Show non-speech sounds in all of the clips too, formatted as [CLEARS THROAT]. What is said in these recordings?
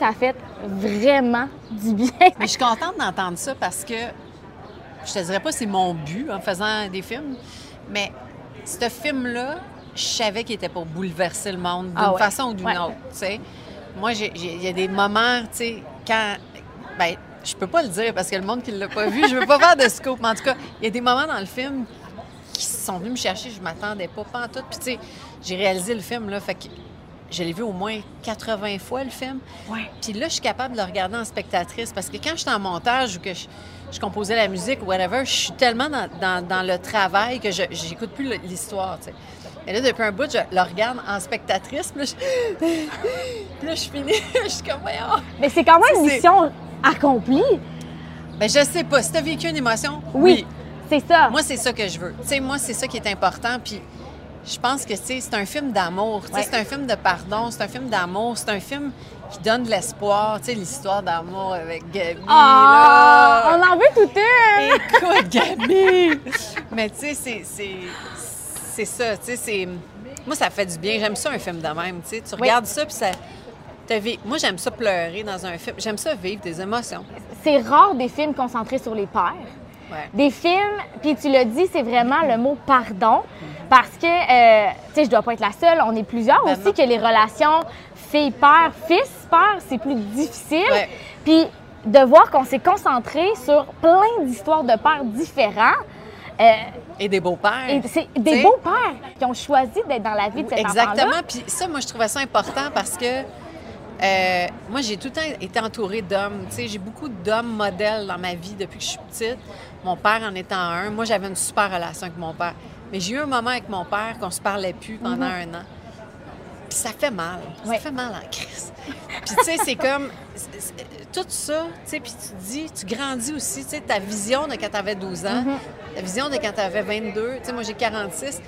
Ça a fait vraiment du bien. Mais je suis contente d'entendre ça parce que je te dirais pas que c'est mon but en faisant des films, mais ce film-là, je savais qu'il était pour bouleverser le monde d'une Ah ouais. façon ou d'une Ouais. autre. Moi, il y a des moments, tu sais, quand. Ben, je peux pas le dire parce que le monde qui l'a pas vu, je veux pas faire de scoop, mais en tout cas, il y a des moments dans le film qui sont venus me chercher, je m'attendais pas, pas en tout. Puis, tu sais, j'ai réalisé le film, là, fait que je l'ai vu au moins 80 fois, le film. Ouais. Puis là, je suis capable de le regarder en spectatrice parce que quand je suis en montage ou que je, je composais la musique ou whatever, je suis tellement dans, dans- dans le travail que je j'écoute plus l'histoire, tu sais. Et là, depuis un bout, je le regarde en spectatrice, puis là, je, [LAUGHS] puis là, je finis, [LAUGHS] je suis comme, voyons. Mais c'est quand même une mission accomplie. Ben, je sais pas, si tu as vécu une émotion, Oui. C'est ça. Moi, c'est ça que je veux. Tu sais, moi, c'est ça qui est important. Puis je pense que, c'est un film d'amour. Ouais. c'est un film de pardon, c'est un film d'amour, c'est un film qui donne de l'espoir. Tu sais, l'histoire d'amour avec Gabi. Ah, là. on en veut tout un. Écoute, Gabi! Mais tu sais, c'est- ça. Tu sais. Moi, ça fait du bien. J'aime ça, un film de même. Tu sais, tu Oui. regardes ça, puis ça... Moi, j'aime ça pleurer dans un film. J'aime ça vivre des émotions. C'est rare des films concentrés sur les pères. Ouais. Des films, puis tu l'as dit, c'est vraiment le mot pardon. Parce que, euh, tu sais, je dois pas être la seule. On est plusieurs Ben aussi non. que les relations fille-père, fils-père, c'est plus difficile. Ouais. Puis de voir qu'on s'est concentré sur plein d'histoires de pères différents. euh, Et des beaux-pères. et c'est des sais? beaux pères qui ont choisi d'être dans la vie de cet enfant-là. Exactement. Puis ça, moi, je trouvais ça important parce que euh, moi, j'ai tout le temps été entourée d'hommes. Tu sais, j'ai beaucoup d'hommes modèles dans ma vie depuis que je suis petite. Mon père en étant un. Moi, j'avais une super relation avec mon père. Mais j'ai eu un moment avec mon père qu'on se parlait plus pendant un an. Puis ça fait mal. Ça fait mal en crise. Puis tu sais, c'est comme... c'est- c'est- Tout ça, tu sais, puis tu dis, tu grandis aussi, tu sais, ta vision de quand tu avais 12 ans, ta vision de quand tu avais 22, tu sais, moi j'ai 46,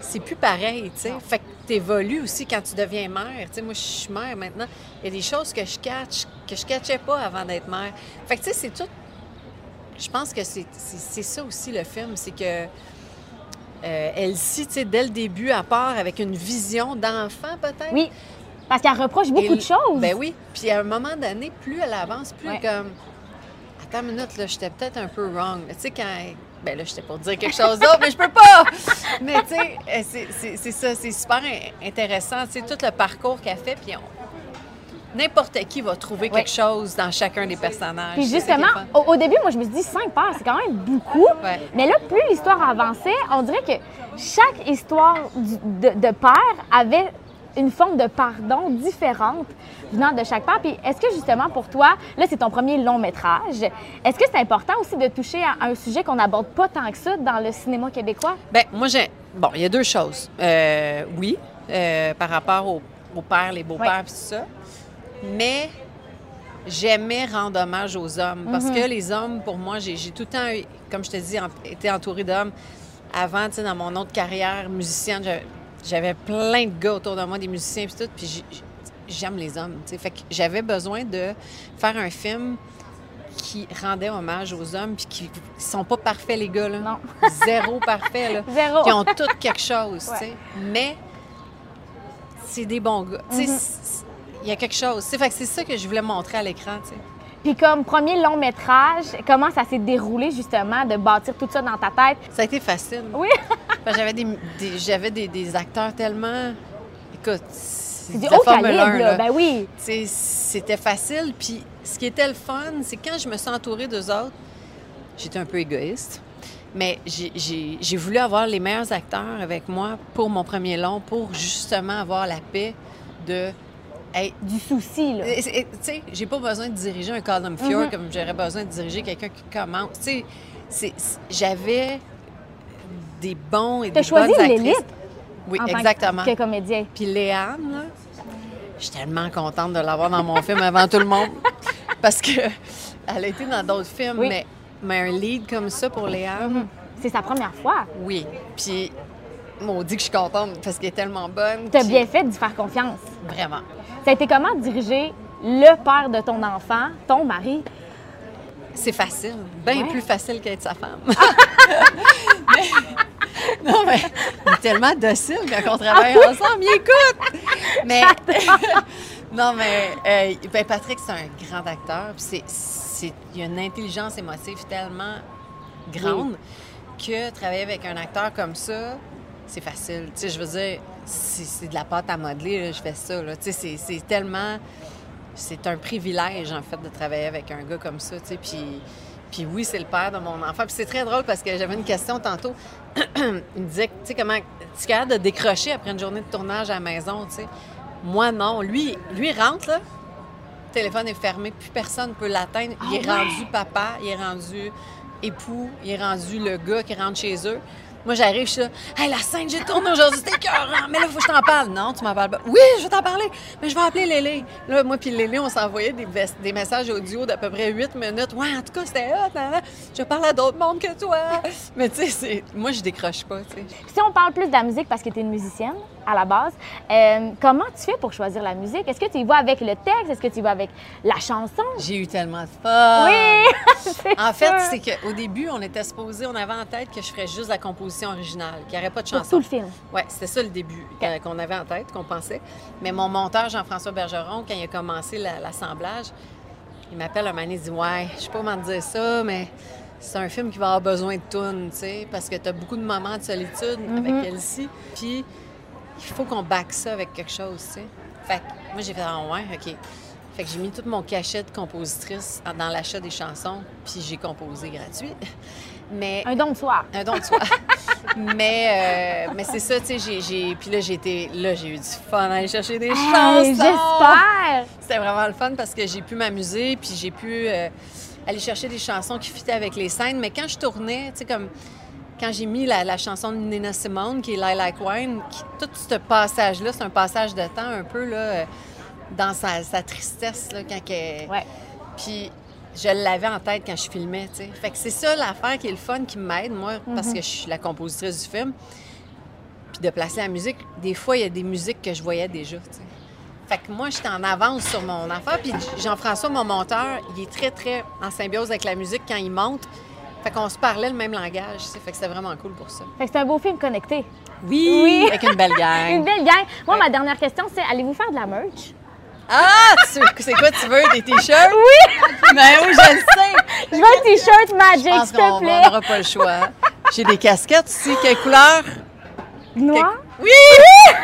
c'est plus pareil, tu sais. Fait que tu évolues aussi quand tu deviens mère. Tu sais, moi, je suis mère maintenant. Il y a des choses que je catch, que je catchais pas avant d'être mère. Fait que, tu sais, c'est tout... Je pense que c'est ça aussi, le film, c'est que euh, Elsie, tu sais, dès le début, à part avec une vision d'enfant, peut-être. Oui, parce qu'elle reproche beaucoup Et de choses. Ben oui. Puis à un moment donné, plus elle avance, plus Ouais. comme. Attends une minute, là, j'étais peut-être un peu wrong. Tu sais, quand. Ben là, j'étais pour dire quelque chose d'autre, mais je peux pas! Mais tu sais, euh, c'est- ça, c'est super in- intéressant. Tu sais, tout le parcours qu'elle fait, puis on- N'importe qui va trouver Ouais. quelque chose dans chacun des personnages. Puis justement, au, au début, moi, je me suis dit cinq pères, c'est quand même beaucoup. Ouais. Mais là, plus l'histoire avançait, on dirait que chaque histoire du- de, de père avait une forme de pardon différente venant de chaque père. Puis est-ce que justement pour toi, là, c'est ton premier long métrage, est-ce que c'est important aussi de toucher à un sujet qu'on n'aborde pas tant que ça dans le cinéma québécois? Ben moi, j'ai. Bon, il y a deux choses. Euh, oui, euh, par rapport aux, aux pères, les beaux-pères, tout ça. Mais j'aimais rendre hommage aux hommes. Parce que les hommes, pour moi, j'ai j'ai tout le temps, eu, comme je te dis, en- été entourée d'hommes. Avant, tu sais, dans mon autre carrière musicienne, j'avais- plein de gars autour de moi, des musiciens, puis tout. Puis j'ai- j'aime les hommes. Fait que j'avais besoin de faire un film qui rendait hommage aux hommes, puis qui sont pas parfaits, les gars, là. Non. [LAUGHS] Zéro parfait, là. Zéro. Qui ont tous quelque chose, Ouais. tu sais. Mais c'est des bons gars. Tu sais, Mhm. c'est- il y a quelque chose. Fait que c'est ça que je voulais montrer à l'écran, tu sais. Puis comme premier long métrage, comment ça s'est déroulé justement de bâtir tout ça dans ta tête? Ça a été facile. Oui. [LAUGHS] J'avais des, des- j'avais des, des acteurs tellement... Écoute, c'est C'est du de la haut Formule calibre, 1, là. là. Ben oui. Tu sais, C'était facile. Puis ce qui était le fun, c'est quand je me suis entourée d'eux autres, j'étais un peu égoïste, mais j'ai- voulu avoir les meilleurs acteurs avec moi pour mon premier long, pour justement avoir la paix de... Hey, Du souci, là. Tu sais, j'ai pas besoin de diriger un Colin Fjord Mhm. comme j'aurais besoin de diriger quelqu'un qui commence. Tu sais, j'avais des bons et des choisi bonnes actrices. Oui, en tant exactement. que comédien. Puis Léane, là, je suis tellement contente de l'avoir dans mon film avant tout le monde. parce que [LAUGHS] elle a été dans d'autres films, Oui. mais, mais un lead comme ça pour Léa, C'est sa première fois. oui. Puis, maudit que je suis contente parce qu'elle est tellement bonne. Tu as puis- bien fait d'y faire confiance. Vraiment. Ça a été comment diriger le père de ton enfant, ton mari? C'est facile, bien Ouais. plus facile qu'être sa femme. [LAUGHS] [LAUGHS] Mais- non, mais il est tellement docile quand on travaille Ah ensemble, il écoute. Mais [LAUGHS] non, mais euh, ben, Patrick, c'est un grand acteur. puis c'est, il a une intelligence émotive tellement grande que travailler avec un acteur comme ça, c'est facile. Tu sais, je veux dire, c'est, de la pâte à modeler, là, je fais ça. là. Tu sais, c'est, c'est tellement c'est un privilège, en fait, de travailler avec un gars comme ça, tu sais. Puis, puis oui, c'est le père de mon enfant. Puis c'est très drôle parce que j'avais une question tantôt. [CLEARS THROAT] Il me disait, tu sais, comment tu es capable de décrocher après une journée de tournage à la maison, tu sais? Moi, non. Lui, lui rentre, là. Le téléphone est fermé, plus personne ne peut l'atteindre. Il est Ah ouais? rendu papa, il est rendu époux, il est rendu le gars qui rentre chez eux. Moi, j'arrive, je suis là, hey, la scène, j'ai tourné aujourd'hui, c'était écœurant, mais là, il faut que je t'en parle. Non, tu m'en parles pas. Oui, je vais t'en parler, mais je vais appeler Lélé. Là, moi, puis Lélé, on s'envoyait des, messages audio d'à peu près 8 minutes. Ouais, en tout cas, c'était hot, nan. je parle à d'autres mondes que toi. Mais tu sais, c'est- moi, je décroche pas. Si on parle plus de la musique parce que tu es une musicienne à la base, euh, comment tu fais pour choisir la musique? Est-ce que tu y vas avec le texte? Est-ce que tu y vas avec la chanson? J'ai eu tellement de fun. Oui! [LAUGHS] En fait, c'est qu'au début, on était supposé, on avait en tête que je ferais juste la composition originale, qu'il n'y aurait pas de Pour chanson. tout le film. Oui, c'était ça le début euh, qu'on avait en tête, qu'on pensait. Mais mon monteur, Jean-François Bergeron, quand il a commencé la- l'assemblage, il m'appelle un moment il dit Ouais, je sais pas comment te dire ça, mais c'est un film qui va avoir besoin de tunes, tu sais, parce que tu as beaucoup de moments de solitude avec Elsie. Puis, il faut qu'on back ça avec quelque chose, tu sais. Fait que moi, j'ai fait Ah, ouais, OK. Fait que j'ai mis tout mon cachet de compositrice dans l'achat des chansons, puis j'ai composé gratuit. [LAUGHS] Mais Un don de soi. un don de soi. [LAUGHS] mais euh, mais c'est ça, tu sais, j'ai-. Puis là, j'ai été... Là, j'ai eu du fun à aller chercher des Hey, chansons. J'espère! C'était vraiment le fun parce que j'ai pu m'amuser, puis j'ai pu euh, aller chercher des chansons qui fitaient avec les scènes. Mais quand je tournais, tu sais, comme... Quand j'ai mis la, la chanson de Nina Simone, qui est Lilac Wine, qui- tout ce passage-là, c'est un passage de temps un peu, là, euh, dans sa, sa tristesse, là, quand elle... Ouais. Puis je l'avais en tête quand je filmais, tu sais. Fait que c'est ça l'affaire qui est le fun, qui m'aide, moi, parce que je suis la compositrice du film. Puis de placer la musique, des fois, il y a des musiques que je voyais déjà, tu sais. Fait que moi, j'étais en avance sur mon affaire. Puis Jean-François, mon monteur, il est très, très en symbiose avec la musique quand il monte. Fait qu'on se parlait le même langage, tu sais. Fait que c'était vraiment cool pour ça. Fait que c'est un beau film connecté. Oui! Oui. Avec une belle gang. [LAUGHS] Une belle gang. Moi, Ouais. ma dernière question, c'est allez-vous faire de la merch? Ah! tu- C'est quoi tu veux? Des t-shirts? [LAUGHS] Oui! Mais oui, je le sais! Je veux un t-shirt Magic, s'il te plaît. n'aura pas le choix. J'ai des casquettes ici. Quelle couleur? Noir? Oui! [LAUGHS]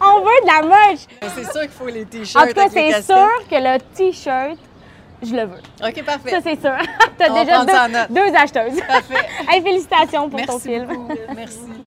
On veut de la merch! Mais C'est sûr qu'il faut les t-shirts. En tout cas, c'est sûr que le t-shirt, je le veux. OK, parfait. Ça, c'est sûr. [LAUGHS] T'as On va déjà deux, acheteuses. Parfait. Hey, félicitations pour ton film. beaucoup. Merci.